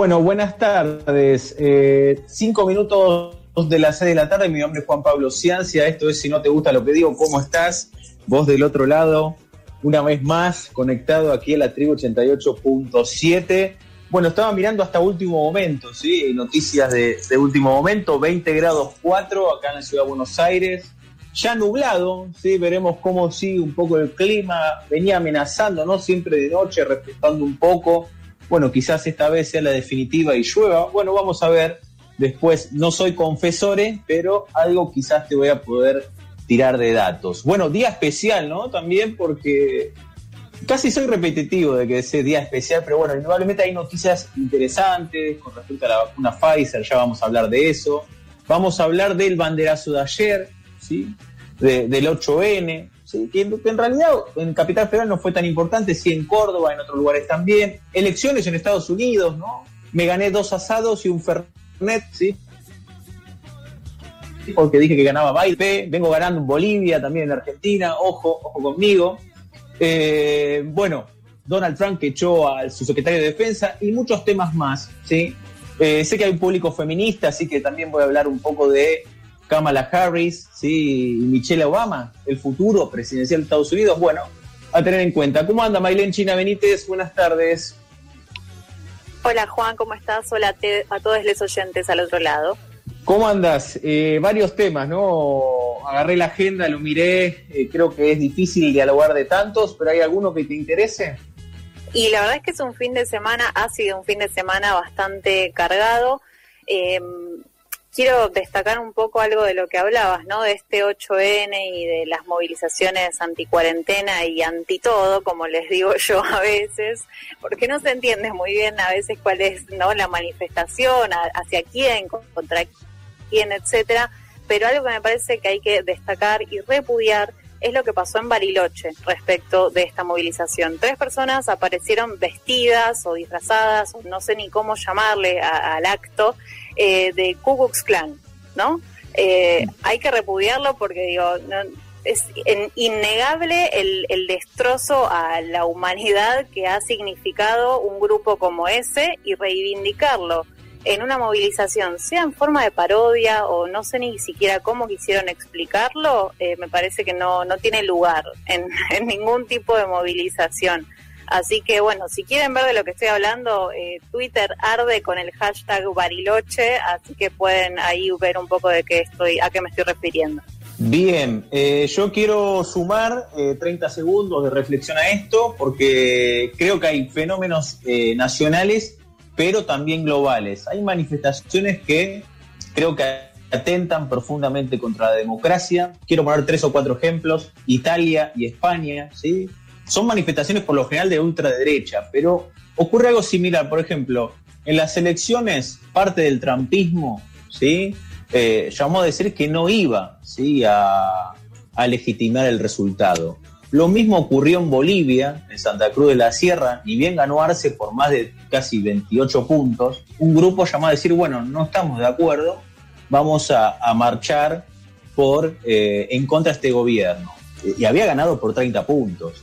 Bueno, buenas tardes. Eh, cinco minutos de las seis de la tarde. Mi nombre es Juan Pablo Ciancia. Esto es Si no te gusta lo que digo, ¿cómo estás? Vos del otro lado, una vez más, conectado aquí a la tribu 88.7. Bueno, estaba mirando hasta último momento, ¿sí? Noticias de, de, último momento, 20 grados 4 acá en la ciudad de Buenos Aires. Ya nublado, ¿sí? Veremos cómo sigue un poco el clima. Venía amenazando, ¿no? Siempre de noche, respetando un poco bueno, quizás esta vez sea la definitiva y llueva. Bueno, vamos a ver. Después, no soy confesore, pero algo quizás te voy a poder tirar de datos. Bueno, día especial, ¿no? También porque casi soy repetitivo de que sea día especial, pero bueno, indudablemente hay noticias interesantes con respecto a la vacuna Pfizer, ya vamos a hablar de eso. Vamos a hablar del banderazo de ayer, ¿sí? del 8N, que, en realidad en Capital Federal no fue tan importante, sí en Córdoba, en otros lugares también. Elecciones en Estados Unidos, ¿no? Me gané dos asados y un Fernet, ¿sí? Porque dije que ganaba Biden, vengo ganando en Bolivia, también en Argentina, ojo, ojo conmigo. Eh, bueno, Donald Trump que echó a su secretario de Defensa y muchos temas más, ¿sí? Eh, sé que hay un público feminista, así que también voy a hablar un poco de Kamala Harris, ¿sí? y Michelle Obama, el futuro presidencial de Estados Unidos, bueno, a tener en cuenta. ¿Cómo anda Maylene China Benítez? Buenas tardes. Hola Juan, ¿cómo estás? Hola a, todos los oyentes al otro lado. ¿Cómo andas? Eh, varios temas, ¿no? Agarré la agenda, lo miré, eh, creo que es difícil dialogar de tantos, pero ¿hay alguno que te interese? Y la verdad es que es un fin de semana, ha sido un fin de semana bastante cargado. Eh, quiero destacar un poco algo de lo que hablabas, ¿no? De este 8N y de las movilizaciones anti-cuarentena y anti-todo, como les digo yo a veces, porque no se entiende muy bien a veces cuál es, ¿no? La manifestación, hacia quién, contra quién, etcétera. Pero algo que me parece que hay que destacar y repudiar es lo que pasó en Bariloche respecto de esta movilización. Tres personas aparecieron vestidas o disfrazadas, no sé ni cómo llamarle al acto, eh, de Ku Klux Klan, ¿no? Eh, hay que repudiarlo porque digo, es innegable el, el, destrozo a la humanidad que ha significado un grupo como ese y reivindicarlo en una movilización, sea en forma de parodia o no sé ni siquiera cómo quisieron explicarlo, eh, me parece que no, no tiene lugar en, en ningún tipo de movilización. Así que bueno, si quieren ver de lo que estoy hablando, eh, Twitter arde con el hashtag Bariloche, así que pueden ahí ver un poco de qué estoy, a qué me estoy refiriendo. Bien, eh, yo quiero sumar 30 eh, segundos de reflexión a esto, porque creo que hay fenómenos nacionales, pero también globales. Hay manifestaciones que creo que atentan profundamente contra la democracia. Quiero poner tres o cuatro ejemplos. Italia y España, ¿sí? Son manifestaciones por lo general de ultraderecha, pero ocurre algo similar. Por ejemplo, en las elecciones, parte del trampismo ¿sí? Eh, llamó a decir que no iba ¿sí? a, legitimar el resultado. Lo mismo ocurrió en Bolivia, en Santa Cruz de la Sierra, y bien ganó Arce por más de casi 28 puntos. Un grupo llamó a decir, bueno, no estamos de acuerdo, vamos a, marchar por, eh, en contra de este gobierno. Y había ganado por 30 puntos.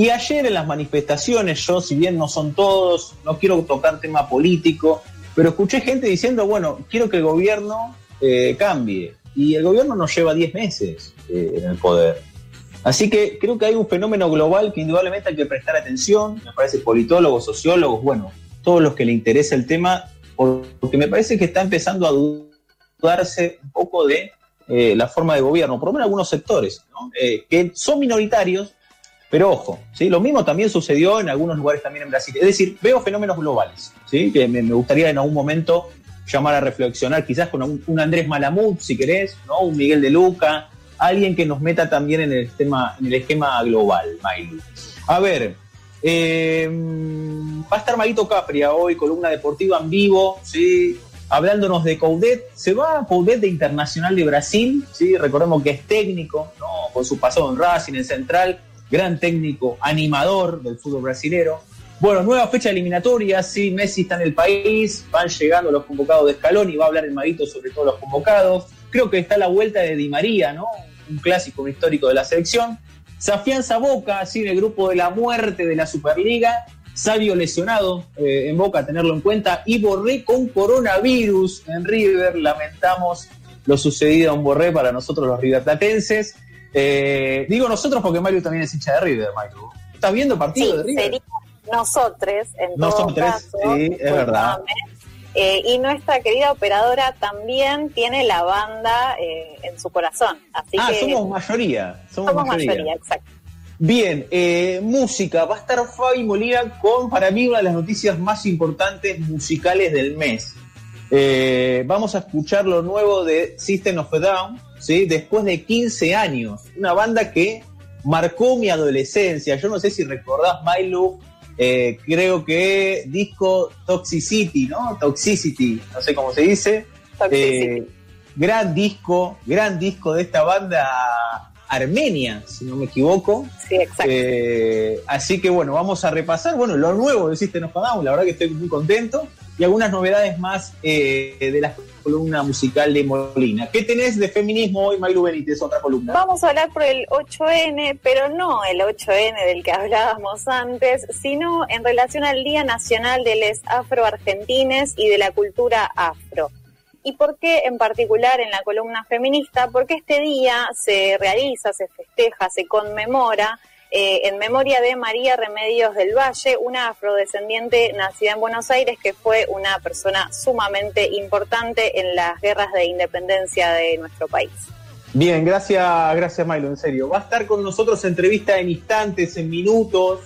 Y ayer en las manifestaciones, yo, si bien no son todos, no quiero tocar tema político, pero escuché gente diciendo, bueno, quiero que el gobierno eh, cambie. Y el gobierno nos lleva 10 meses eh, en el poder. Así que creo que hay un fenómeno global que indudablemente hay que prestar atención, me parece politólogos, sociólogos, bueno, todos los que le interesa el tema, porque me parece que está empezando a dudarse un poco de eh, la forma de gobierno, por lo menos algunos sectores, que son minoritarios, pero ojo, ¿sí? lo mismo también sucedió en algunos lugares también en Brasil. Es decir, veo fenómenos globales, ¿sí? que me, gustaría en algún momento llamar a reflexionar, quizás con un, Andrés Malamud, si querés, ¿no? un Miguel de Luca, alguien que nos meta también en el, tema, en el esquema global, Mailu. A ver, eh, va a estar Marito Capria hoy, columna deportiva en vivo, ¿sí? hablándonos de Coudet. Se va a Coudet de Internacional de Brasil, ¿sí? recordemos que es técnico, ¿no? con su pasado en Racing, en Central, gran técnico, animador del fútbol brasilero. Bueno, nueva fecha eliminatoria, sí, Messi está en el país, van llegando los convocados de Escalón y va a hablar el Maguito sobre todos los convocados. Creo que está la vuelta de Di María, ¿no? Un clásico, un histórico de la selección. Se afianza Boca, así, en el grupo de la muerte de la Superliga. Sabio lesionado eh, en Boca, tenerlo en cuenta. Y Borré con coronavirus en River. Lamentamos lo sucedido en Borré para nosotros los riverplatenses. Eh, digo nosotros porque Mario también es hincha de River, Mario. ¿Estás viendo partido de River? Sería nosotros, en todo caso, sí, es verdad. Eh, y nuestra querida operadora también tiene la banda eh, en su corazón. Así ah, que, somos mayoría. Somos, mayoría. mayoría, exacto. Bien, eh, música. Va a estar Fabi Molina con, para mí, una de las noticias más importantes musicales del mes. vamos a escuchar lo nuevo de System of a Down, ¿sí? después de 15 años. Una banda que marcó mi adolescencia. Yo no sé si recordás, Milo, eh, creo que disco Toxicity, ¿no? Toxicity, no sé cómo se dice. Eh, gran disco, gran disco de esta banda armenia, si no me equivoco. Sí, exacto. Eh, así que bueno, vamos a repasar, bueno, lo nuevo de System of a la verdad que estoy muy contento y algunas novedades más eh, de la columna musical de Molina. ¿Qué tenés de feminismo hoy, Maylu Benítez, otra columna? Vamos a hablar por el 8N, pero no el 8N del que hablábamos antes, sino en relación al Día Nacional de les Afro-Argentines y de la cultura afro. ¿Y por qué en particular en la columna feminista? Porque este día se realiza, se festeja, se conmemora eh, en memoria de María Remedios del Valle, una afrodescendiente nacida en Buenos Aires que fue una persona sumamente importante en las guerras de independencia de nuestro país. Bien, gracias, gracias Milo, en serio. Va a estar con nosotros entrevista en instantes, en minutos,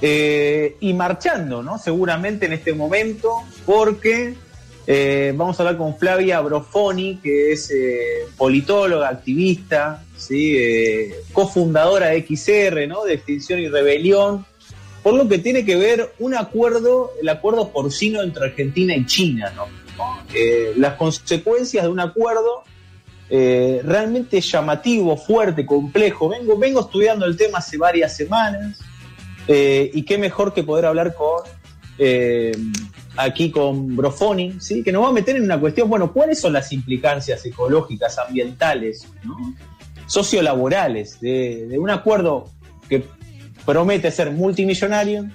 eh, y marchando, ¿no? Seguramente en este momento, porque eh, vamos a hablar con Flavia Brofoni, que es eh, politóloga, activista. Eh, cofundadora de XR, ¿no? de Extinción y Rebelión, por lo que tiene que ver un acuerdo, el acuerdo porcino entre Argentina y China. ¿no? las consecuencias de un acuerdo realmente llamativo, fuerte, complejo. Vengo, vengo estudiando el tema hace varias semanas y qué mejor que poder hablar con aquí con Brofoni, ¿sí? que nos va a meter en una cuestión, bueno, ¿cuáles son las implicancias ecológicas, ambientales, sociolaborales de, de un acuerdo que promete ser multimillonario,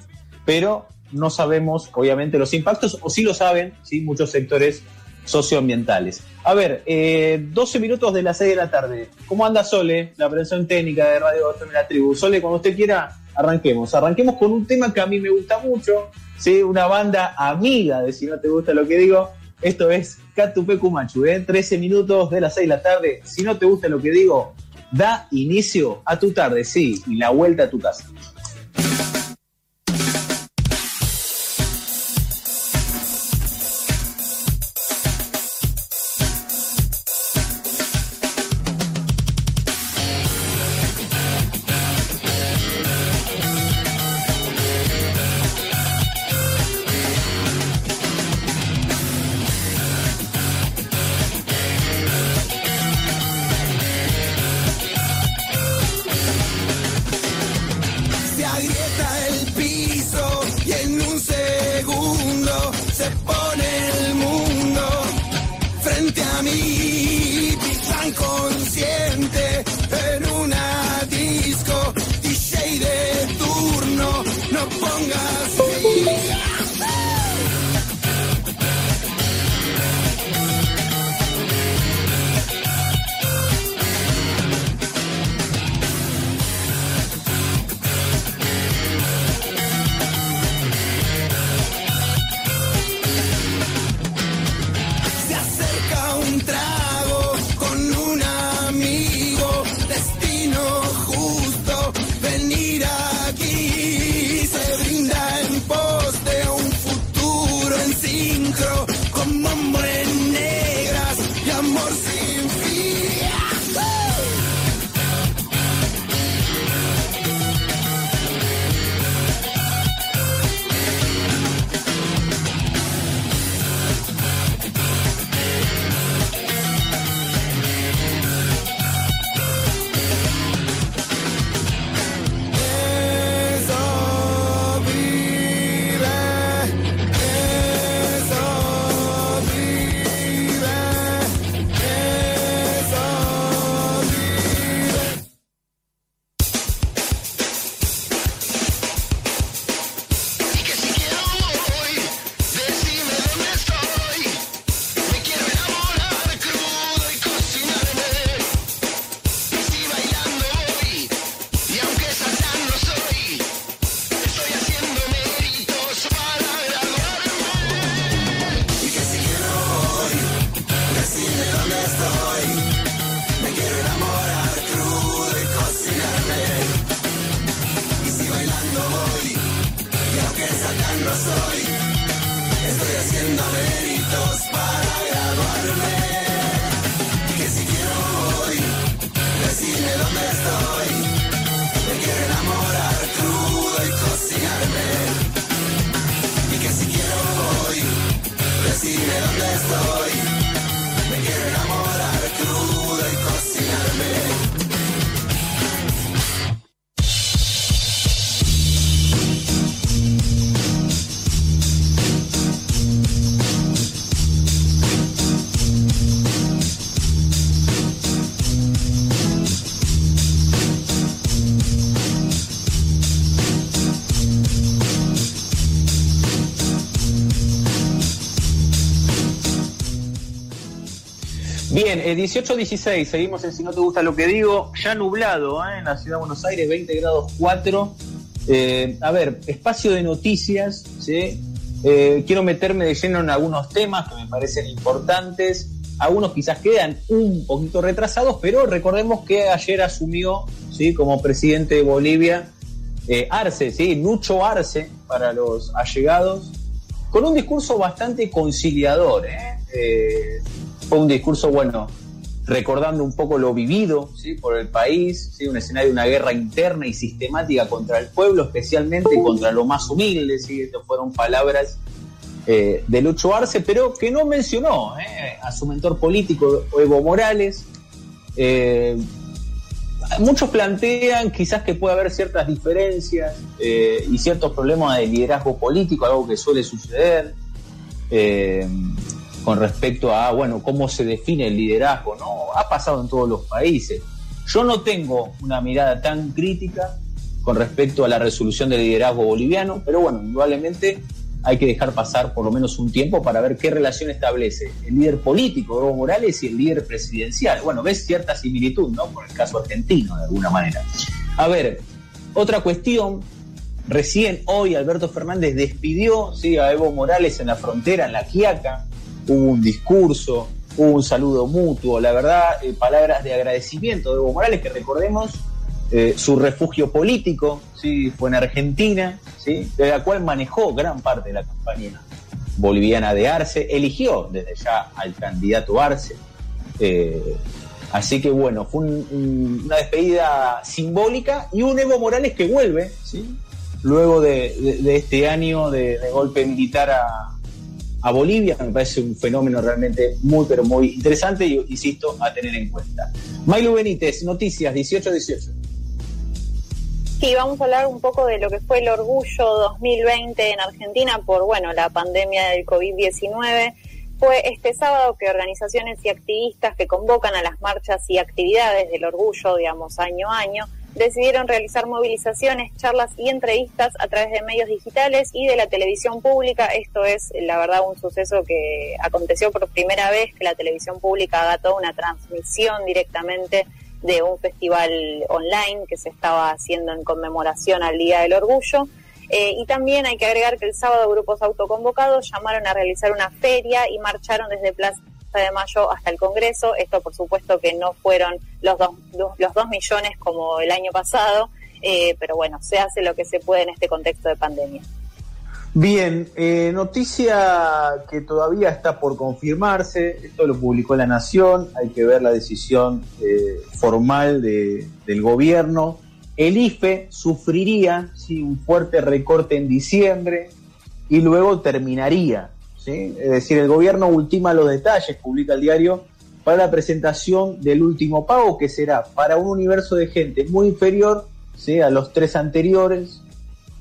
pero no sabemos, obviamente, los impactos, o sí lo saben, ¿sí? muchos sectores socioambientales. A ver, 12 eh, minutos de las 6 de la tarde. ¿Cómo anda Sole, la operación técnica de Radio de la Tribu? Sole, cuando usted quiera, arranquemos. Arranquemos con un tema que a mí me gusta mucho, ¿sí? una banda amiga de Si no te gusta lo que digo. Esto es Catupe Machu, ¿eh? 13 minutos de las 6 de la tarde. Si no te gusta lo que digo, da inicio a tu tarde, sí, y la vuelta a tu casa. soy. Eh, 18-16, seguimos en Si no te gusta lo que digo, ya nublado ¿eh? en la ciudad de Buenos Aires, 20 grados 4. Eh, a ver, espacio de noticias, ¿sí? Eh, quiero meterme de lleno en algunos temas que me parecen importantes. Algunos quizás quedan un poquito retrasados, pero recordemos que ayer asumió ¿sí? como presidente de Bolivia Arce, ¿sí? Nucho Arce, para los allegados, con un discurso bastante conciliador. fue un discurso, bueno, recordando un poco lo vivido ¿sí? por el país, ¿sí? un escenario de una guerra interna y sistemática contra el pueblo, especialmente contra lo más humilde. ¿sí? Estas fueron palabras eh, de Arce, pero que no mencionó ¿eh? a su mentor político, Evo Morales. Eh, muchos plantean quizás que puede haber ciertas diferencias eh, y ciertos problemas de liderazgo político, algo que suele suceder. Con respecto a, bueno, cómo se define el liderazgo, ¿no? Ha pasado en todos los países. Yo no tengo una mirada tan crítica con respecto a la resolución del liderazgo boliviano, pero bueno, indudablemente hay que dejar pasar por lo menos un tiempo para ver qué relación establece el líder político, Evo Morales, y el líder presidencial. Bueno, ves cierta similitud, ¿no? Por el caso argentino, de alguna manera. A ver, otra cuestión. Recién hoy Alberto Fernández despidió ¿sí? a Evo Morales en la frontera, en la Quiaca, hubo un discurso, hubo un saludo mutuo, la verdad, eh, palabras de agradecimiento de Evo Morales, que recordemos eh, su refugio político, ¿sí? fue en Argentina, ¿sí? de la cual manejó gran parte de la campaña boliviana de Arce, eligió desde ya al candidato Arce. Eh, así que bueno, fue un- un- una despedida simbólica y un Evo Morales que vuelve, luego de este año de, de golpe militar a, a Bolivia, me parece un fenómeno realmente muy, pero muy interesante y, insisto, a tener en cuenta. Milo Benítez, noticias 18-18. Sí, vamos a hablar un poco de lo que fue el orgullo 2020 en Argentina por, bueno, la pandemia del COVID-19. Fue este sábado que organizaciones y activistas que convocan a las marchas y actividades del orgullo, digamos, año a año, decidieron realizar movilizaciones, charlas y entrevistas a través de medios digitales y de la televisión pública. Esto es, la verdad, un suceso que aconteció por primera vez que la televisión pública haga toda una transmisión directamente de un festival online que se estaba haciendo en conmemoración al Día del Orgullo. Eh, y también hay que agregar que el sábado grupos autoconvocados llamaron a realizar una feria y marcharon desde Plaza de Mayo hasta el Congreso. Esto, por supuesto, que no fueron los dos, los dos millones como el año pasado, eh, pero bueno, se hace lo que se puede en este contexto de pandemia. Bien, eh, noticia que todavía está por confirmarse, esto lo publicó La Nación, hay que ver la decisión eh, formal de- del gobierno. El IFE sufriría un fuerte recorte en diciembre y luego terminaría. Es decir, el gobierno ultima los detalles, publica el diario, para la presentación del último pago, que será para un universo de gente muy inferior a los tres anteriores,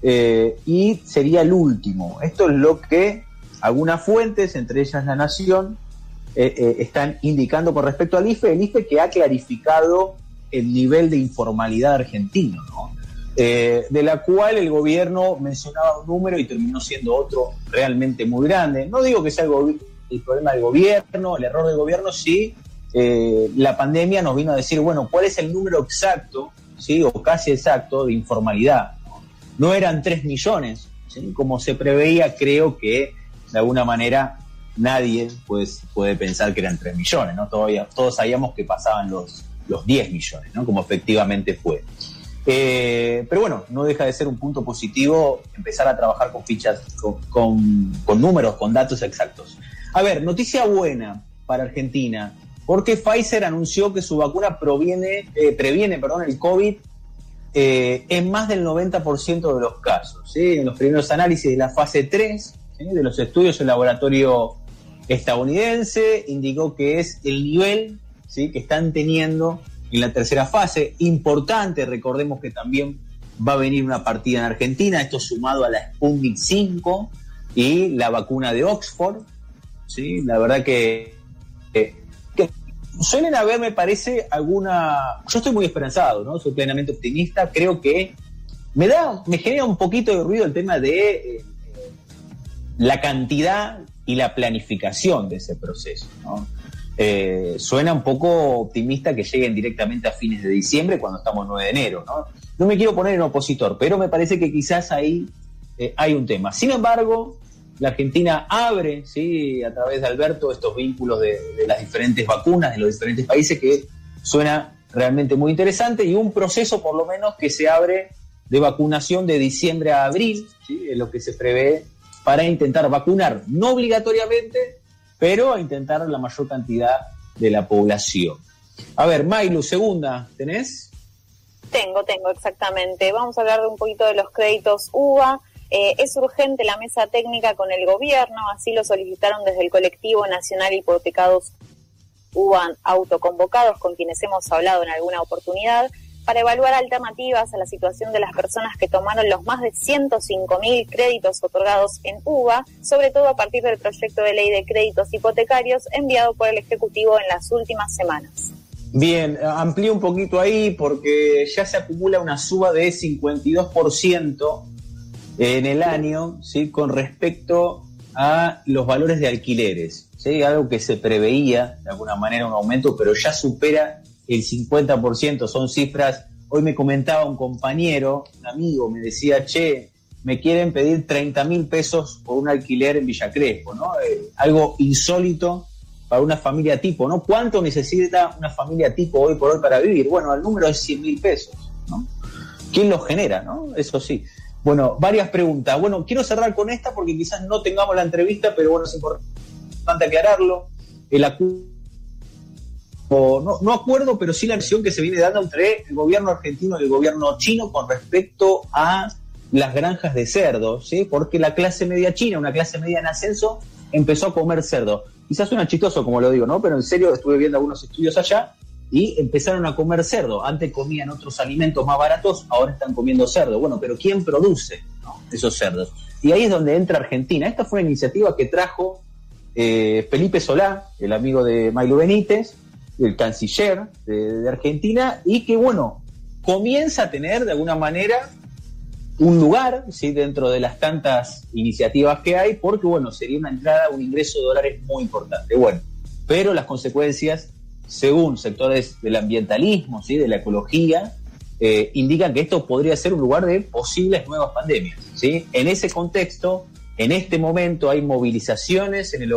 eh, y sería el último. Esto es lo que algunas fuentes, entre ellas La Nación, eh, eh, están indicando con respecto al IFE, el IFE que ha clarificado el nivel de informalidad argentino, ¿no? Eh, de la cual el gobierno mencionaba un número y terminó siendo otro realmente muy grande. No digo que sea el, el problema del gobierno, el error del gobierno, sí. eh, la pandemia nos vino a decir, bueno, ¿cuál es el número exacto, sí, o casi exacto de informalidad? no eran 3 millones, como se preveía, creo que de alguna manera nadie pues, puede pensar que eran 3 millones, ¿no? Todavía, todos sabíamos que pasaban los, los 10 millones, ¿no? como efectivamente fue. Eh, pero bueno, no deja de ser un punto positivo empezar a trabajar con fichas, con, con, números, con datos exactos. A ver, noticia buena para Argentina, porque Pfizer anunció que su vacuna eh, previene perdón, el COVID eh, en más del 90% de los casos. En los primeros análisis de la fase 3 ¿sí? de los estudios, el laboratorio estadounidense indicó que es el nivel que están teniendo en la tercera fase. Importante, recordemos que también va a venir una partida en Argentina, esto sumado a la Sputnik 5 y la vacuna de Oxford. ¿sí? La verdad que, que, suelen haber, me parece, alguna... Yo estoy muy esperanzado, ¿no? Soy plenamente optimista, creo que me da, me genera un poquito de ruido el tema de eh, la cantidad y la planificación de ese proceso, ¿no? Eh, suena un poco optimista que lleguen directamente a fines de diciembre cuando estamos 9 de enero. No, no me quiero poner en opositor, pero me parece que quizás ahí eh, hay un tema. Sin embargo, la Argentina abre, ¿sí? a través de Alberto, estos vínculos de, las diferentes vacunas de los diferentes países que suena realmente muy interesante y un proceso por lo menos que se abre de vacunación de diciembre a abril, es lo que se prevé para intentar vacunar, no obligatoriamente, pero a intentar la mayor cantidad de la población. A ver, Mailu, segunda, ¿tenés? Tengo, tengo, exactamente. Vamos a hablar de un poquito de los créditos UBA. Eh, es urgente la mesa técnica con el gobierno, así lo solicitaron desde el colectivo nacional Hipotecados UBA autoconvocados, con quienes hemos hablado en alguna oportunidad para evaluar alternativas a la situación de las personas que tomaron los más de 105 mil créditos otorgados en UBA, sobre todo a partir del proyecto de ley de créditos hipotecarios enviado por el Ejecutivo en las últimas semanas. Bien, amplío un poquito ahí porque ya se acumula una suba de 52% en el año ¿sí? con respecto a los valores de alquileres. ¿sí? Algo que se preveía de alguna manera un aumento, pero ya supera el 50%, son cifras. Hoy me comentaba un compañero, un amigo, me decía, che, me quieren pedir 30 mil pesos por un alquiler en Villa Crespo, ¿no? Eh, algo insólito para una familia tipo, ¿no? ¿Cuánto necesita una familia tipo hoy por hoy para vivir? Bueno, el número es 100 mil pesos, ¿no? ¿Quién lo genera, no? Eso sí. Bueno, varias preguntas. Bueno, quiero cerrar con esta porque quizás no tengamos la entrevista, pero bueno, es importante aclararlo. El acuerdo no, no, acuerdo, pero sí la acción que se viene dando entre el gobierno argentino y el gobierno chino con respecto a las granjas de cerdo, ¿sí? porque la clase media china, una clase media en ascenso, empezó a comer cerdo. Quizás suena chistoso como lo digo, ¿no? Pero en serio estuve viendo algunos estudios allá y empezaron a comer cerdo. Antes comían otros alimentos más baratos, ahora están comiendo cerdo. Bueno, pero ¿quién produce esos cerdos? Y ahí es donde entra Argentina. Esta fue una iniciativa que trajo eh, Felipe Solá, el amigo de Milo Benítez, el canciller de, Argentina, y que, bueno, comienza a tener de alguna manera un lugar ¿sí? dentro de las tantas iniciativas que hay, porque, bueno, sería una entrada, un ingreso de dólares muy importante. Bueno, pero las consecuencias, según sectores del ambientalismo, ¿sí? de la ecología, eh, indican que esto podría ser un lugar de posibles nuevas pandemias. ¿sí? En ese contexto, en este momento hay movilizaciones en el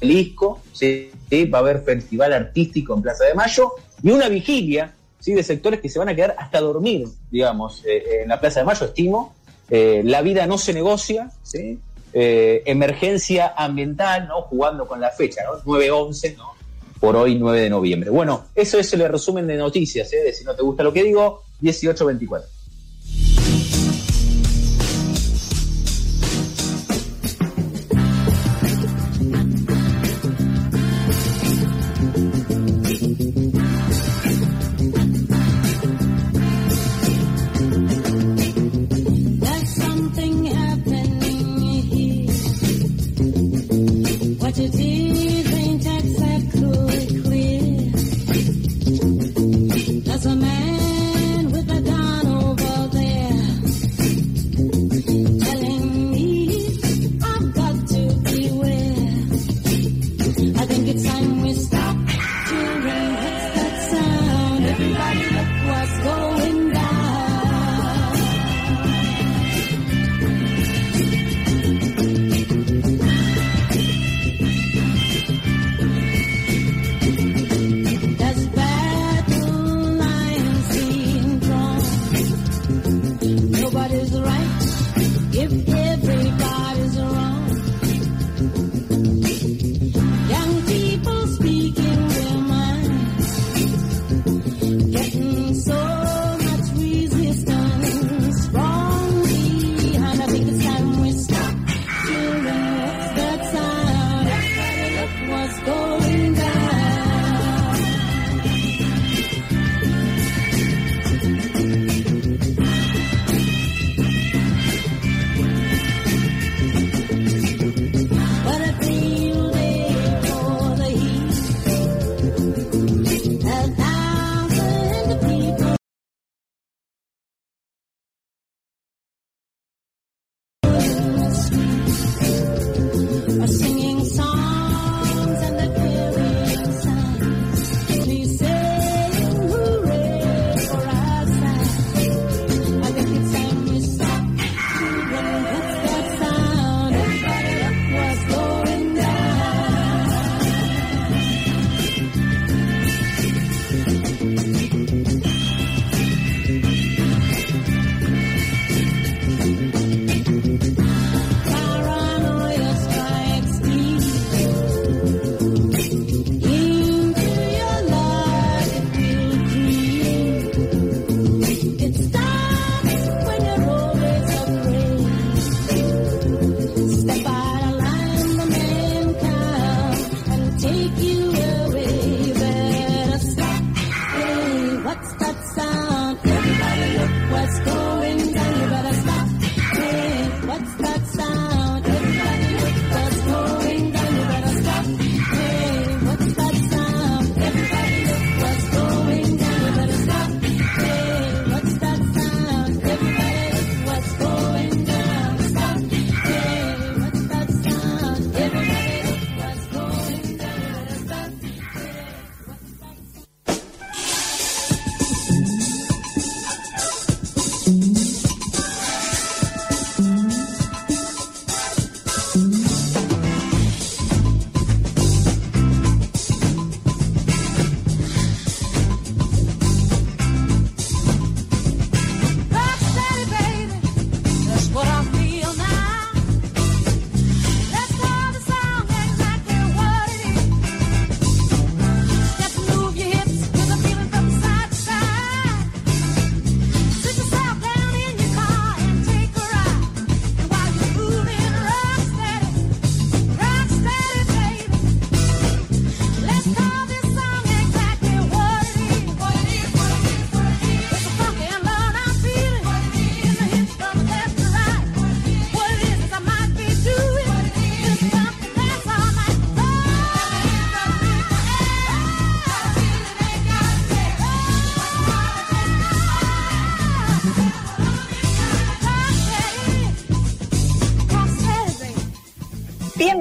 obelisco, ¿sí? va a haber festival artístico en Plaza de Mayo y una vigilia ¿sí? de sectores que se van a quedar hasta dormir, digamos, eh, en la Plaza de Mayo, estimo. Eh, la vida no se negocia, ¿sí? eh, emergencia ambiental, ¿no? jugando con la fecha, ¿no? 9-11, ¿no? por hoy 9 de noviembre. Bueno, eso es el resumen de noticias, ¿eh? de si no te gusta lo que digo, 18-24.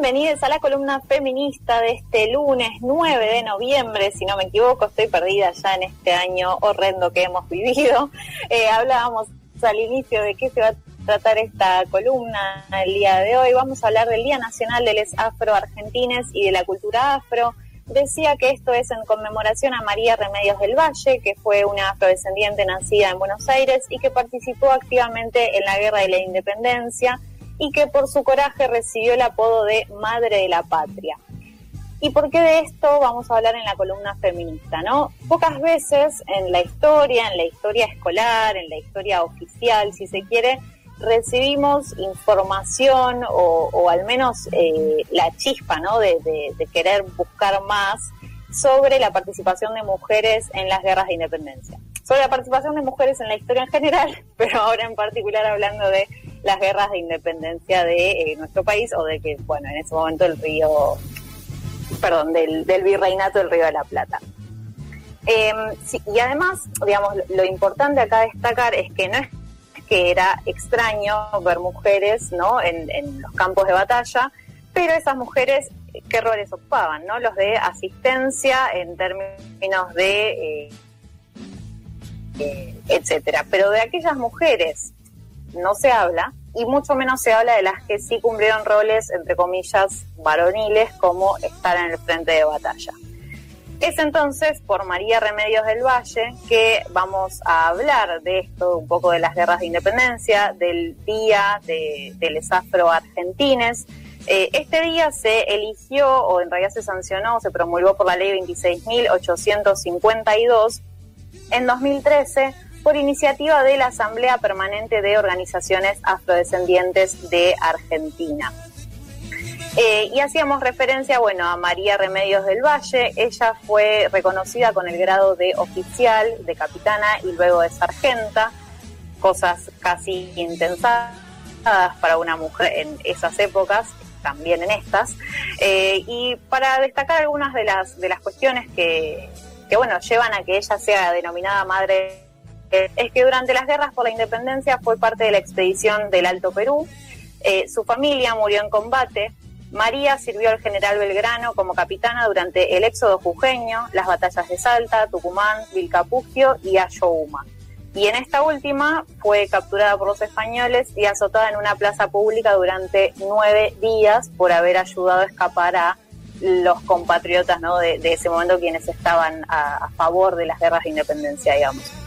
Bienvenidos a la columna feminista de este lunes 9 de noviembre, si no me equivoco, estoy perdida ya en este año horrendo que hemos vivido. Eh, hablábamos al inicio de qué se va a tratar esta columna el día de hoy. Vamos a hablar del Día Nacional de los Afro-Argentines y de la cultura afro. Decía que esto es en conmemoración a María Remedios del Valle, que fue una afrodescendiente nacida en Buenos Aires y que participó activamente en la Guerra de la Independencia y que por su coraje recibió el apodo de Madre de la Patria. ¿Y por qué de esto vamos a hablar en la columna feminista? ¿no? Pocas veces en la historia, en la historia escolar, en la historia oficial, si se quiere, recibimos información o, al menos eh, la chispa ¿no? de, de querer buscar más sobre la participación de mujeres en las guerras de independencia. Sobre la participación de mujeres en la historia en general, pero ahora en particular hablando de las guerras de independencia de eh, nuestro país o de que, bueno, en ese momento el río, perdón, del, virreinato del Río de la Plata. Em, y además, digamos, lo importante acá destacar es que no es que era extraño ver mujeres ¿no? en, los campos de batalla, pero esas mujeres, ¿qué roles ocupaban? ¿no? Los de asistencia en términos de... Eh, eh, etcétera. Pero de aquellas mujeres no se habla y mucho menos se habla de las que sí cumplieron roles, entre comillas, varoniles, como estar en el frente de batalla. Es entonces por María Remedios del Valle que vamos a hablar de esto, un poco de las guerras de independencia, del día de, de afro-argentines. Eh, este día se eligió, o en realidad se sancionó, se promulgó por la ley 26.852 en 2013 por iniciativa de la Asamblea Permanente de Organizaciones Afrodescendientes de Argentina. Eh, y hacíamos referencia, bueno, a María Remedios del Valle. Ella fue reconocida con el grado de oficial, de capitana y luego de sargenta, cosas casi intensadas para una mujer en esas épocas, también en estas. Eh, y para destacar algunas de las, de las cuestiones que, que, bueno, llevan a que ella sea denominada madre es que durante las guerras por la independencia fue parte de la expedición del Alto Perú. Eh, su familia murió en combate. María sirvió al general Belgrano como capitana durante el éxodo jujeño, las batallas de Salta, Tucumán, Vilcapugio y Ayohuma. Y en esta última fue capturada por los españoles y azotada en una plaza pública durante nueve días por haber ayudado a escapar a los compatriotas ¿no? de, ese momento quienes estaban a favor de las guerras de independencia, digamos.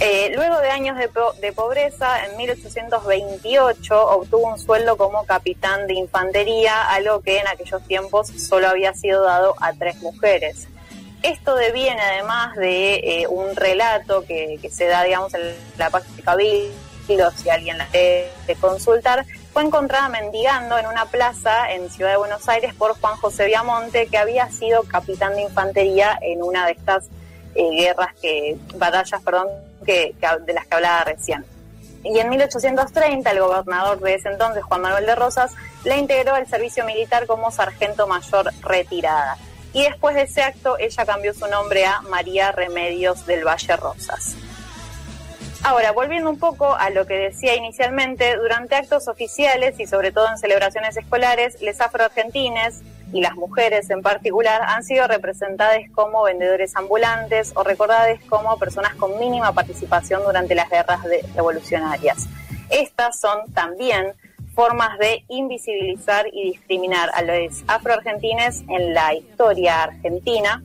Eh, luego de años de, pobreza, en 1828 obtuvo un sueldo como capitán de infantería, algo que en aquellos tiempos solo había sido dado a tres mujeres. Esto deviene además de eh, un relato que, se da, digamos, en la página de Cabildo, si alguien la quiere consultar, fue encontrada mendigando en una plaza en Ciudad de Buenos Aires por Juan José Viamonte, que había sido capitán de infantería en una de estas eh, guerras que, batallas, perdón, que, de las que hablaba recién. Y en 1830 el gobernador de ese entonces, Juan Manuel de Rosas, le integró al servicio militar como sargento mayor retirada. Y después de ese acto, ella cambió su nombre a María Remedios del Valle Rosas. Ahora, volviendo un poco a lo que decía inicialmente, durante actos oficiales y sobre todo en celebraciones escolares, les afroargentines, y las mujeres en particular han sido representadas como vendedores ambulantes o recordadas como personas con mínima participación durante las guerras revolucionarias. Estas son también formas de invisibilizar y discriminar a los afroargentines en la historia argentina.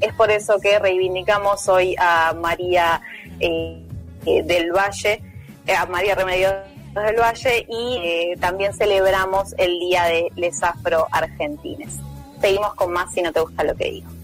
Es por eso que reivindicamos hoy a María eh, eh, del Valle, eh, a María Remedios del Valle y eh, también celebramos el Día de les Afro Argentines. Seguimos con más si no te gusta lo que digo.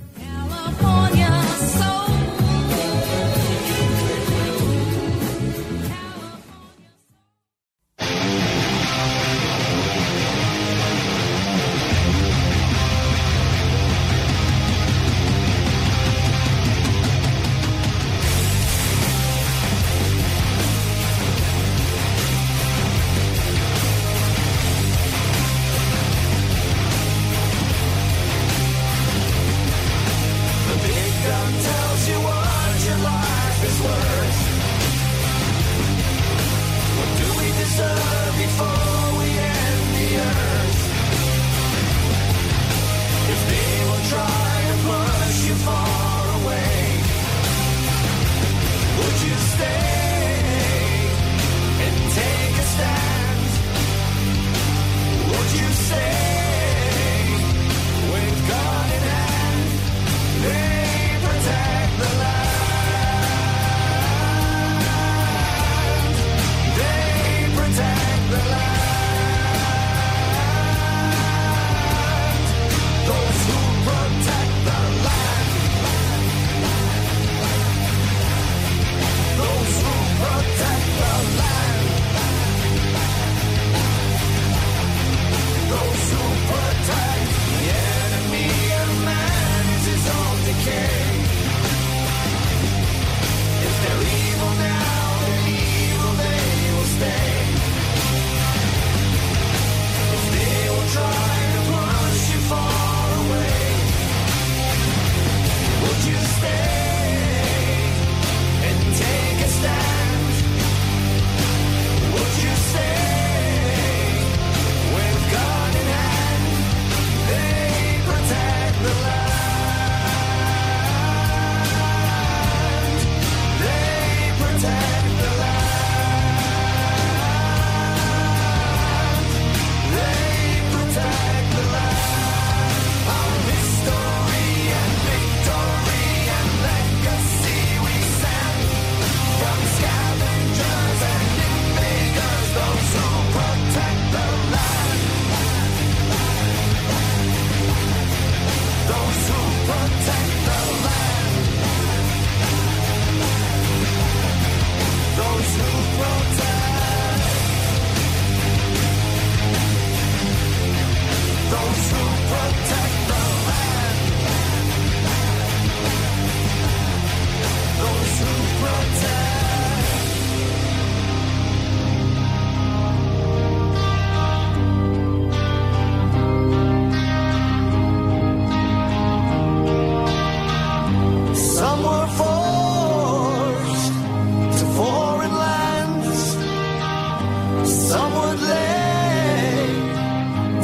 Someone lay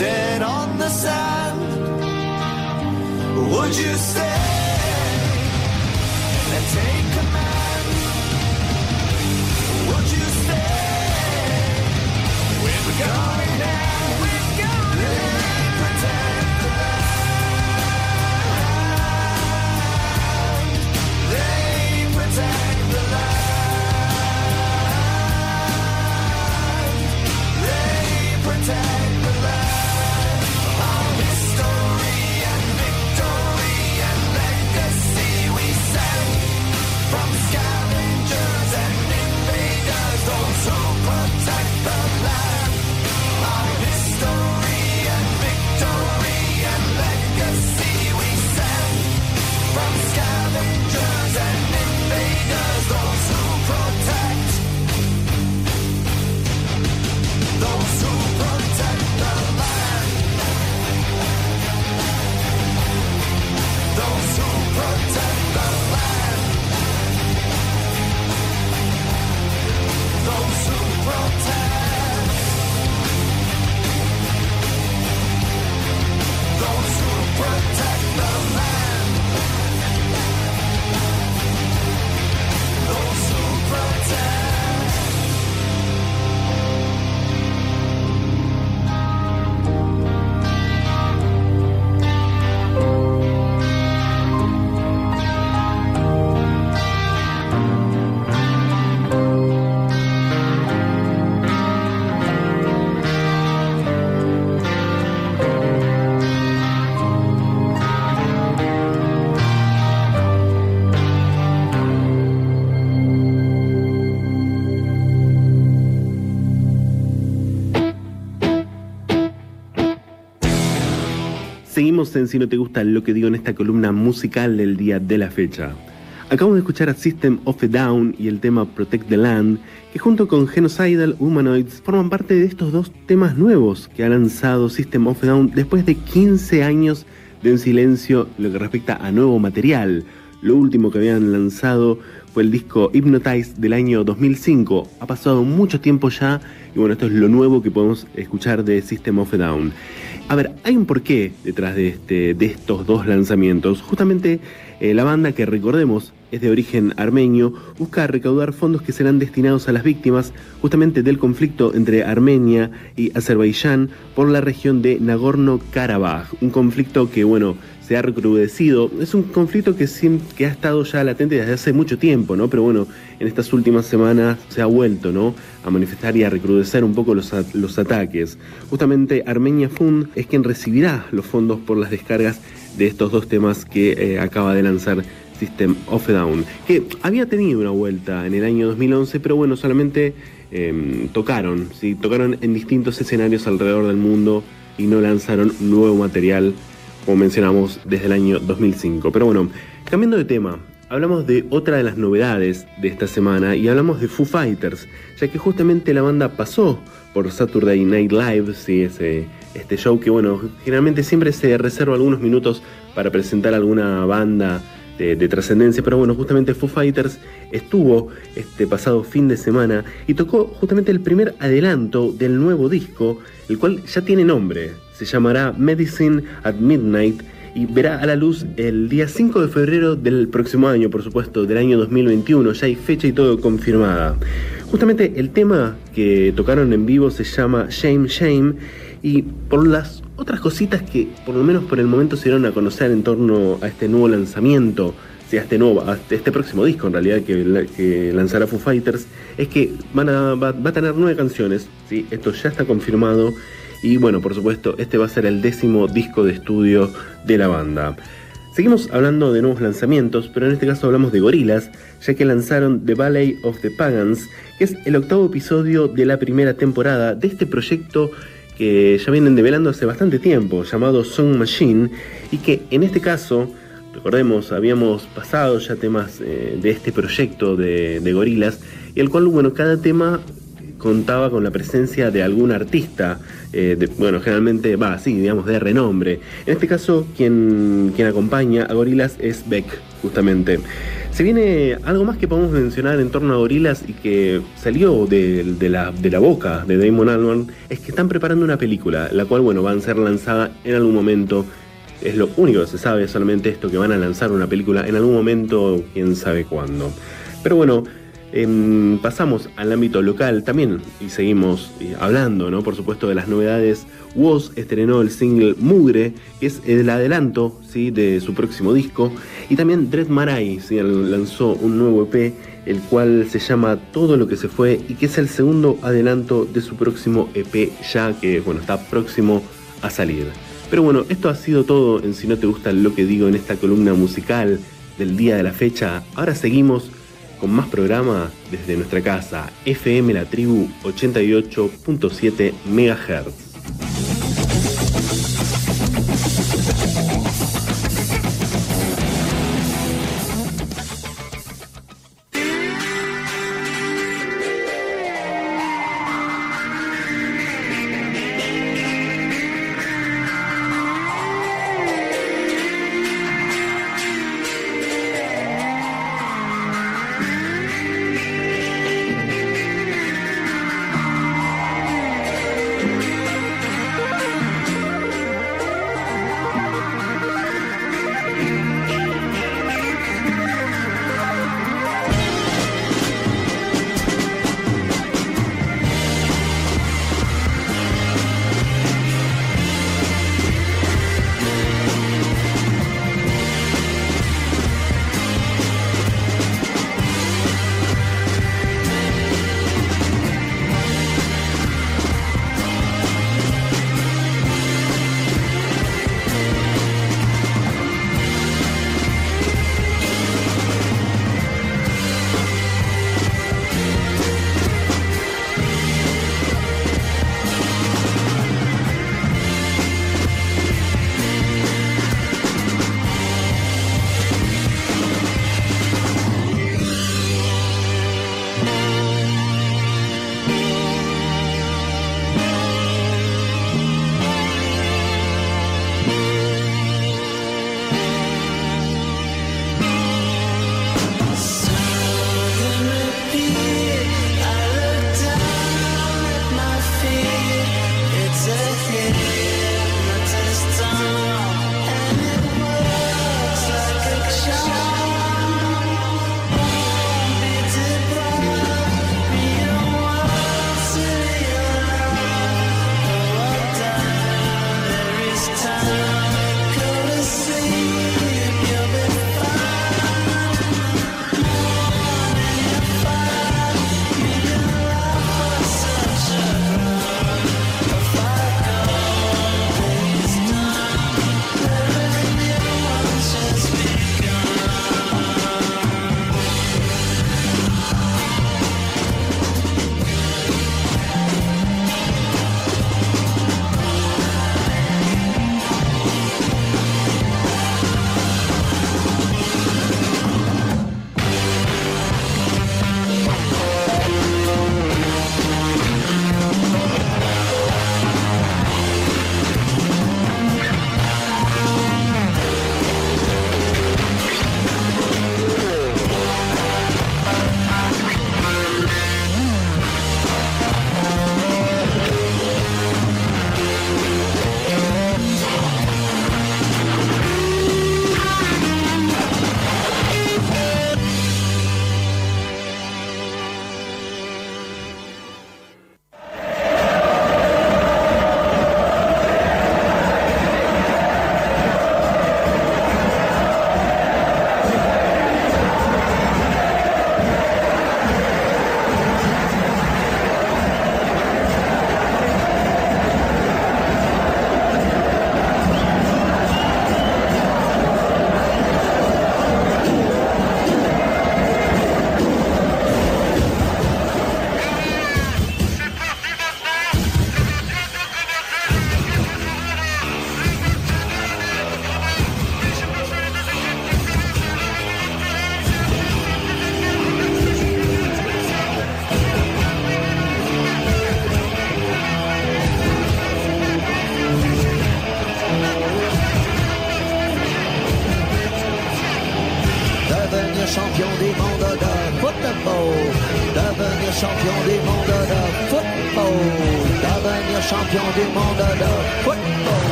dead on the sand. Would you say? Si no te gusta lo que digo en esta columna musical del día de la fecha. Acabamos de escuchar a System of a Down y el tema Protect the Land, que junto con Genocidal Humanoids forman parte de estos dos temas nuevos que ha lanzado System of a Down después de 15 años de silencio en lo que respecta a nuevo material. Lo último que habían lanzado el disco Hypnotize del año 2005. Ha pasado mucho tiempo ya y bueno, esto es lo nuevo que podemos escuchar de System of a Down. A ver, hay un porqué detrás de, este, de estos dos lanzamientos. Justamente eh, la banda que recordemos es de origen armenio, busca recaudar fondos que serán destinados a las víctimas justamente del conflicto entre Armenia y Azerbaiyán por la región de Nagorno-Karabaj. Un conflicto que, bueno, se ha recrudecido. Es un conflicto que, que ha estado ya latente desde hace mucho tiempo, ¿no? Pero bueno, en estas últimas semanas se ha vuelto, ¿no? A manifestar y a recrudecer un poco los, los ataques. Justamente Armenia Fund es quien recibirá los fondos por las descargas de estos dos temas que eh, acaba de lanzar System of Down, que había tenido una vuelta en el año 2011, pero bueno, solamente eh, tocaron, ¿sí? tocaron en distintos escenarios alrededor del mundo y no lanzaron nuevo material, como mencionamos, desde el año 2005. Pero bueno, cambiando de tema, hablamos de otra de las novedades de esta semana y hablamos de Foo Fighters, ya que justamente la banda pasó por Saturday Night Live, ¿sí? Ese, este show que bueno, generalmente siempre se reserva algunos minutos para presentar alguna banda de, de trascendencia, pero bueno, justamente Foo Fighters estuvo este pasado fin de semana y tocó justamente el primer adelanto del nuevo disco, el cual ya tiene nombre, se llamará Medicine at Midnight y verá a la luz el día 5 de febrero del próximo año, por supuesto, del año 2021, ya hay fecha y todo confirmada. Justamente el tema que tocaron en vivo se llama Shame Shame y por las otras cositas que por lo menos por el momento se dieron a conocer en torno a este nuevo lanzamiento, sí, a este nuevo, este, este próximo disco en realidad que lanzará Foo Fighters, es que van a, va, va a tener nueve canciones, ¿sí? esto ya está confirmado y bueno, por supuesto, este va a ser el décimo disco de estudio de la banda. Seguimos hablando de nuevos lanzamientos, pero en este caso hablamos de Gorilas, ya que lanzaron The Ballet of the Pagans, que es el octavo episodio de la primera temporada de este proyecto que ya vienen develando hace bastante tiempo, llamado Song Machine, y que en este caso, recordemos, habíamos pasado ya temas eh, de este proyecto de, de Gorilas, y el cual, bueno, cada tema contaba con la presencia de algún artista, eh, bueno, generalmente, va, sí, digamos, de renombre. En este caso, quien, quien acompaña a Gorilas es Beck, justamente. Se viene algo más que podemos mencionar en torno a Gorilas y que salió de, de la, de la boca de Damon Albarn, es que están preparando una película, la cual, bueno, va a ser lanzada en algún momento Es lo único que se sabe, solamente esto, que van a lanzar una película en algún momento, quién sabe cuándo. Pero bueno, em, pasamos al ámbito local también y seguimos eh, hablando, ¿no? Por supuesto, de las novedades. Woz estrenó el single Mugre, que es el adelanto ¿sí? de su próximo disco. Y también Dread Marai lanzó un nuevo EP, el cual se llama Todo lo que se fue y que es el segundo adelanto de su próximo EP, ya que bueno, está próximo a salir. Pero bueno, esto ha sido todo en Si no te gusta lo que digo en esta columna musical del día de la fecha. Ahora seguimos con más programa desde nuestra casa, FM La Tribu 88.7 MHz.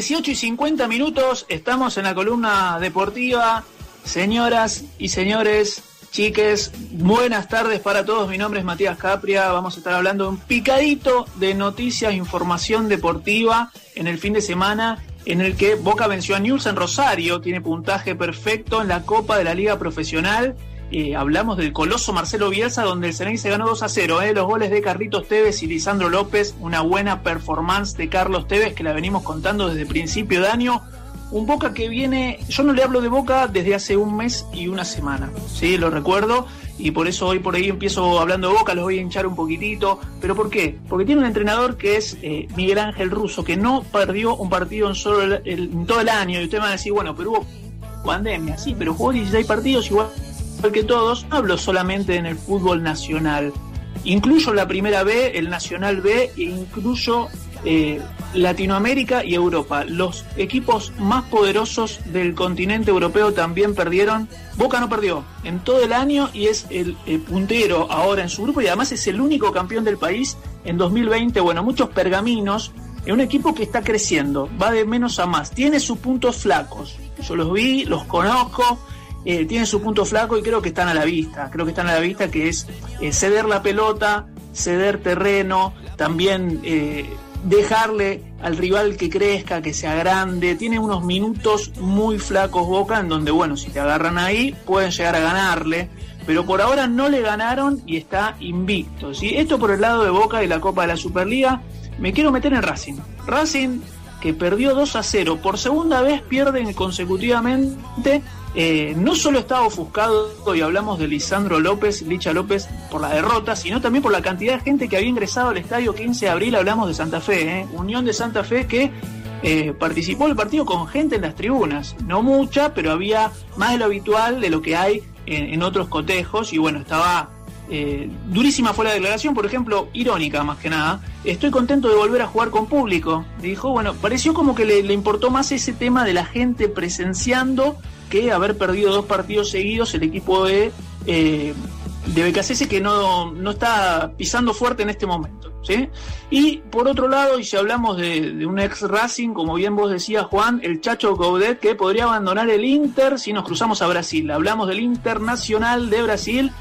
18 y 50 minutos, estamos en la columna deportiva. Señoras y señores, chiques, buenas tardes para todos. Mi nombre es Matías Capria. Vamos a estar hablando un picadito de noticias, información deportiva en el fin de semana en el que Boca venció a News en Rosario, tiene puntaje perfecto en la Copa de la Liga Profesional. Hablamos del coloso Marcelo Bielsa, donde el Ceney se ganó 2 a 0. eh, los goles de Carlitos Tevez y Lisandro López, una buena performance de Carlos Tevez que la venimos contando desde principio de año. Un Boca que viene, yo no le hablo de Boca desde hace un mes y una semana, sí, lo recuerdo, y por eso hoy por ahí empiezo hablando de Boca, los voy a hinchar un poquitito. ¿Pero por qué? Porque tiene un entrenador que es eh, Miguel Ángel Russo, que no perdió un partido en, solo el- el- en todo el año, y usted me va a decir, bueno, pero hubo pandemia, sí, pero jugó 16 partidos igual que todos, no hablo solamente en el fútbol nacional. Incluyo la primera B, el Nacional B, e incluyo eh, Latinoamérica y Europa. Los equipos más poderosos del continente europeo también perdieron. Boca no perdió en todo el año y es el, eh, puntero ahora en su grupo y además es el único campeón del país en 2020. Bueno, muchos pergaminos. En un equipo que está creciendo, va de menos a más, tiene sus puntos flacos. Yo los vi, los conozco, eh, tienen su punto flaco y creo que están a la vista. Creo que están a la vista que es eh, ceder la pelota, ceder terreno, también eh, dejarle al rival que crezca, que sea grande. Tiene unos minutos muy flacos Boca en donde, bueno, si te agarran ahí, pueden llegar a ganarle. Pero por ahora no le ganaron y está invicto. ¿sí? Esto por el lado de Boca y la Copa de la Superliga. Me quiero meter en Racing. Racing que perdió 2 a 0. Por segunda vez pierden consecutivamente. Eh, no solo estaba ofuscado, y hablamos de Lisandro López, Licha López, por la derrota, sino también por la cantidad de gente que había ingresado al estadio 15 de abril. Hablamos de Santa Fe, ¿eh? Unión de Santa Fe que eh, participó del partido con gente en las tribunas. No mucha, pero había más de lo habitual de lo que hay en, otros cotejos. Y bueno, estaba eh, durísima fue la declaración, por ejemplo, irónica más que nada. Estoy contento de volver a jugar con público. Dijo, bueno, pareció como que le, le importó más ese tema de la gente presenciando que haber perdido dos partidos seguidos el equipo de, eh, de que no, no está pisando fuerte en este momento. ¿sí? Y por otro lado, y si hablamos de, de un ex Racing, como bien vos decías, Juan, el Chacho Gaudet, que podría abandonar el Inter si nos cruzamos a Brasil. Hablamos del Internacional de Brasil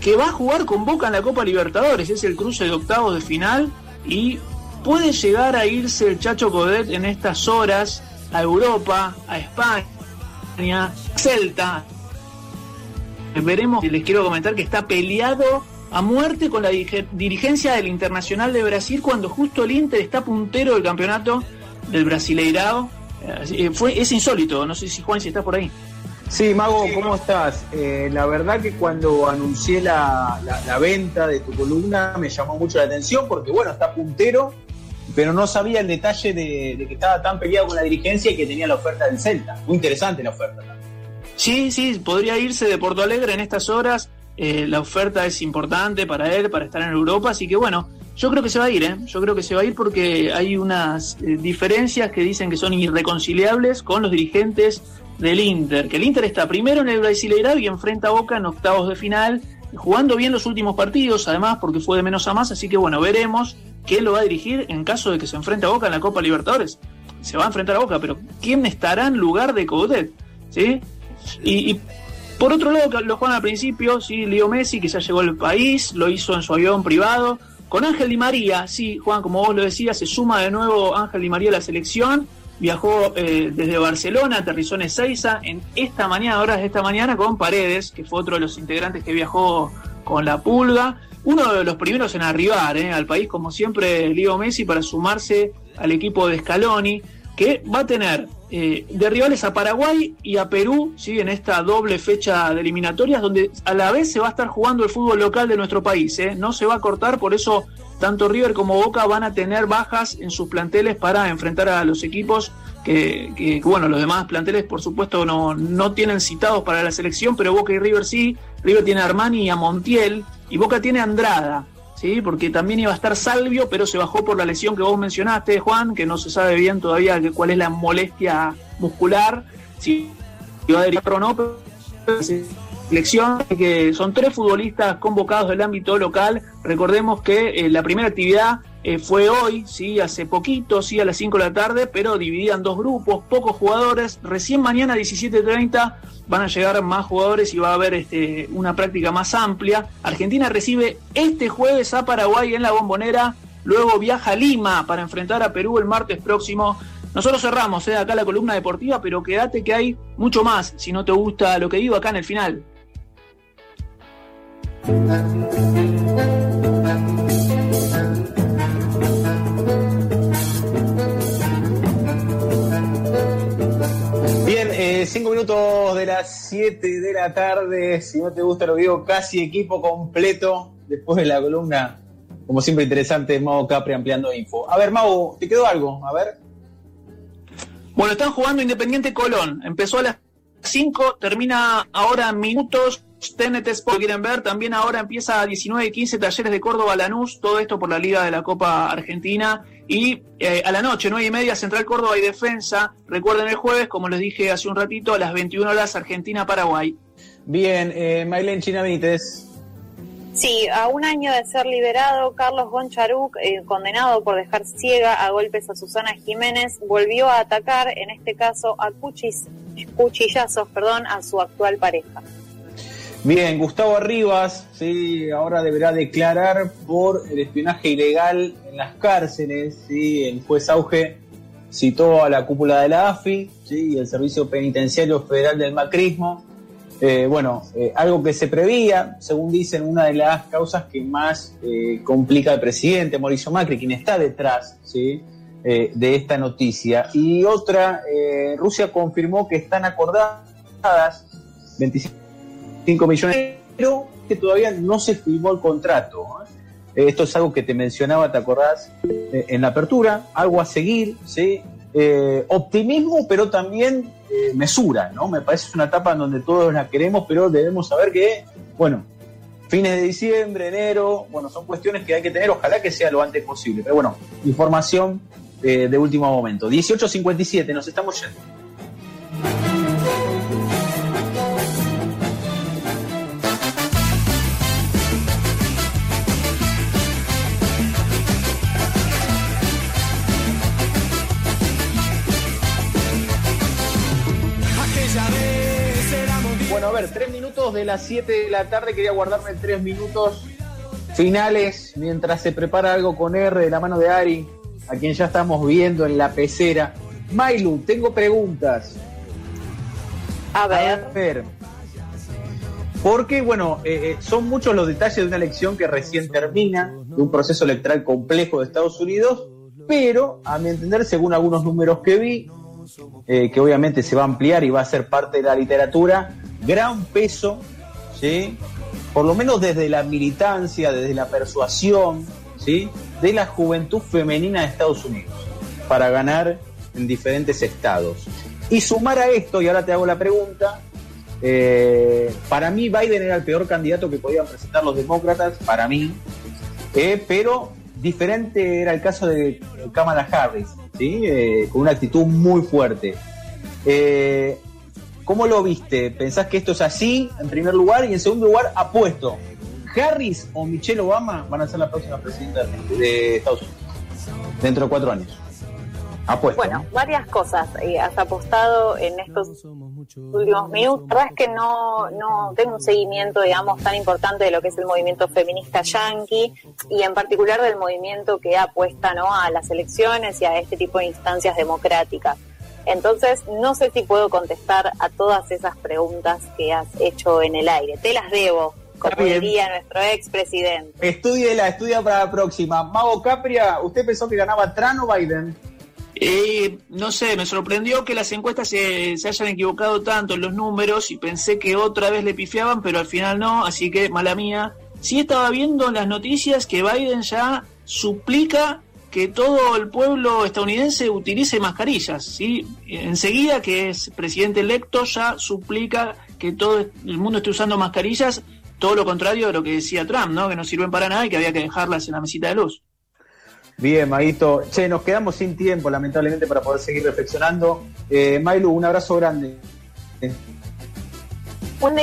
que va a jugar con Boca en la Copa Libertadores. Es el cruce de octavos de final y puede llegar a irse el Chacho Codet en estas horas a Europa, a España, Celta. Veremos, les quiero comentar que está peleado a muerte con la dirige- dirigencia del Internacional de Brasil cuando justo el Inter está puntero del campeonato del Brasileirao. Eh, eh, Fue, es insólito, no sé si Juan si estás por ahí. Sí, Mago, ¿cómo estás? Eh, la verdad que cuando anuncié la- la venta de tu columna me llamó mucho la atención porque, bueno, está puntero, pero no sabía el detalle de, que estaba tan peleado con la dirigencia y que tenía la oferta del Celta. Muy interesante la oferta. Sí, sí, podría irse de Porto Alegre en estas horas. Eh, la oferta es importante para él, para estar en Europa, así que bueno, yo creo que se va a ir, ¿eh? Yo creo que se va a ir porque hay unas eh, diferencias que dicen que son irreconciliables con los dirigentes del Inter. Que el Inter está primero en el Brasileirao y enfrenta a Boca en octavos de final, jugando bien los últimos partidos, además, porque fue de menos a más, así que bueno, veremos quién lo va a dirigir en caso de que se enfrente a Boca en la Copa Libertadores. Se va a enfrentar a Boca, pero ¿quién estará en lugar de Coudet? ¿Sí? Y, por otro lado, lo Juan al principio, sí, Leo Messi, que ya llegó al país, lo hizo en su avión privado. Con Ángel Di María, sí, Juan, como vos lo decías, se suma de nuevo Ángel Di María a la selección. Viajó eh, desde Barcelona, aterrizó en Ezeiza en esta mañana, horas de esta mañana, con Paredes, que fue otro de los integrantes que viajó con la Pulga. Uno de los primeros en arribar eh, al país, como siempre, Leo Messi, para sumarse al equipo de Scaloni, que va a tener eh, de rivales a Paraguay y a Perú, ¿sí? en esta doble fecha de eliminatorias, donde a la vez se va a estar jugando el fútbol local de nuestro país. ¿eh? No se va a cortar, por eso tanto River como Boca van a tener bajas en sus planteles para enfrentar a los equipos que, que, bueno, los demás planteles por supuesto no, no tienen citados para la selección, pero Boca y River sí. River tiene a Armani y a Montiel, y Boca tiene Andrada. ¿sí? porque también iba a estar Salvio, pero se bajó por la lesión que vos mencionaste, Juan, que no se sabe bien todavía cuál es la molestia muscular, si iba a derivar o no, pero que son tres futbolistas convocados del ámbito local. Recordemos que eh, la primera actividad eh, fue hoy, sí, hace poquito, sí, a las 5 de la tarde, pero dividida en dos grupos, pocos jugadores. Recién mañana a 17.30 van a llegar más jugadores y va a haber este, una práctica más amplia. Argentina recibe este jueves a Paraguay en la bombonera, luego viaja a Lima para enfrentar a Perú el martes próximo. Nosotros cerramos eh, acá la columna deportiva, pero quédate que hay mucho más si no te gusta lo que digo acá en el final. Eh, cinco minutos de las 7 de la tarde. Si no te gusta lo digo, casi equipo completo. Después de la columna, como siempre, interesante, Mau Capri ampliando info. A ver, Mau, ¿te quedó algo? A ver. Bueno, están jugando Independiente Colón. Empezó a las 5, termina ahora minutos. TNT Sport quieren ver. También ahora empieza a 19 y 15 Talleres de Córdoba Lanús. Todo esto por la Liga de la Copa Argentina. Y eh, a la noche, 9 y media, Central Córdoba y Defensa. Recuerden el jueves, como les dije hace un ratito, a las 21 horas Argentina-Paraguay. Bien, eh, Maylene Chinamites. Sí, a un año de ser liberado, Carlos Goncharuc, eh, condenado por dejar ciega a golpes a Susana Jiménez, volvió a atacar, en este caso a cuchis, cuchillazos, perdón, a su actual pareja. Bien, Gustavo Arribas, sí, ahora deberá declarar por el espionaje ilegal en las cárceles, sí, el juez Auge citó a la cúpula de la AFI, sí, y el Servicio Penitenciario Federal del Macrismo, eh, bueno, eh, algo que se prevía, según dicen, una de las causas que más eh, complica al presidente Mauricio Macri, quien está detrás ¿sí? eh, de esta noticia. Y otra, eh, Rusia confirmó que están acordadas 25 millones, pero que todavía no se firmó el contrato. ¿eh? Esto es algo que te mencionaba, ¿te acordás? Eh, en la apertura, algo a seguir, ¿sí? Eh, optimismo, pero también mesura, ¿no? Me parece una etapa en donde todos la queremos, pero debemos saber que, bueno, fines de diciembre, enero, bueno, son cuestiones que hay que tener, ojalá que sea lo antes posible. Pero bueno, información de último momento. 18.57, nos estamos yendo. Minutos de las 7 de la tarde, quería guardarme tres minutos finales mientras se prepara algo con R de la mano de Ari, a quien ya estamos viendo en la pecera. Mailu, tengo preguntas. A A ver, ver. Porque, bueno, eh, eh, son muchos los detalles de una elección que recién termina, de un proceso electoral complejo de Estados Unidos, pero, a mi entender, según algunos números que vi, eh, que obviamente se va a ampliar y va a ser parte de la literatura, gran peso, ¿sí? por lo menos desde la militancia, desde la persuasión, ¿sí? de la juventud femenina de Estados Unidos, para ganar en diferentes estados. Y sumar a esto, y ahora te hago la pregunta, eh, para mí Biden era el peor candidato que podían presentar los demócratas, para mí, eh, pero diferente era el caso de Kamala Harris, ¿sí? Eh, con una actitud muy fuerte. ¿Cómo lo viste? ¿Pensás que esto es así, en primer lugar? Y en segundo lugar, apuesto, ¿Harris o Michelle Obama van a ser la próxima presidenta de- Estados Unidos? Dentro de cuatro años. Apuesto. bueno, ¿no? varias cosas. eh, has apostado en estos últimos minutos. La verdad es que no, no tengo un seguimiento, digamos, tan importante de lo que es el movimiento feminista yanqui y en particular del movimiento que apuesta ¿no? a las elecciones y a este tipo de instancias democráticas. Entonces, no sé si puedo contestar a todas esas preguntas que has hecho en el aire. Te las debo, como bien. diría nuestro expresidente. Estudiela, estudia para la próxima. Mago Capria, ¿usted pensó que ganaba Trump o Biden? Eh, no sé, me sorprendió que las encuestas se, se hayan equivocado tanto en los números y pensé que otra vez le pifiaban, pero al final no, así que mala mía. Sí estaba viendo en las noticias que Biden ya suplica que todo el pueblo estadounidense utilice mascarillas, ¿sí? Enseguida que es presidente electo ya suplica que todo el mundo esté usando mascarillas, todo lo contrario de lo que decía Trump, ¿no? Que no sirven para nada y que había que dejarlas en la mesita de luz. Bien, Maguito. Che, nos quedamos sin tiempo, lamentablemente, para poder seguir reflexionando. Eh, Mailu, un abrazo grande. Una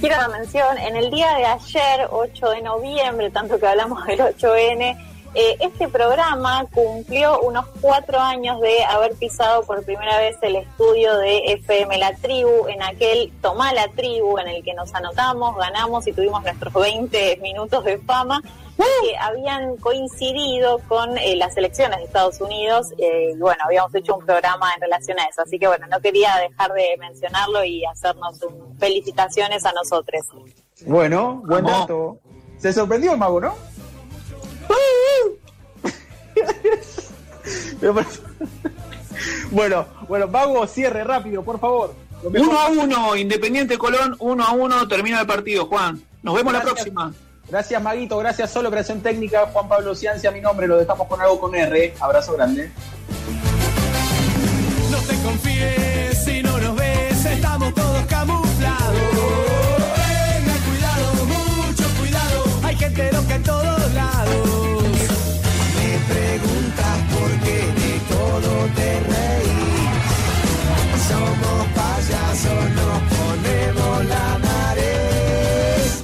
quiero una mención, en el día de ayer, 8 de noviembre, tanto que hablamos del 8N, Eh, este programa cumplió unos cuatro años de haber pisado por primera vez el estudio de FM La Tribu, en aquel Tomá la Tribu, en el que nos anotamos, ganamos y tuvimos nuestros 20 minutos de fama, que habían coincidido con eh, las elecciones de Estados Unidos eh, y bueno, habíamos hecho un programa en relación a eso, así que bueno, no quería dejar de mencionarlo y hacernos un, felicitaciones a nosotros. Bueno, buen dato. Se sorprendió el mago, ¿no? bueno, bueno, Mago, cierre rápido, por favor. Uno a uno, Independiente Colón, uno a uno, termina el partido, Juan. Nos vemos la Gracias. próxima. Gracias, Maguito. Gracias, Solo Operación Técnica. Juan Pablo Ciancia, mi nombre. Lo dejamos con algo con R. Abrazo grande. No te confíes si no nos ves, estamos todos camuflados. Tengan cuidado, mucho cuidado, hay gente loca en todos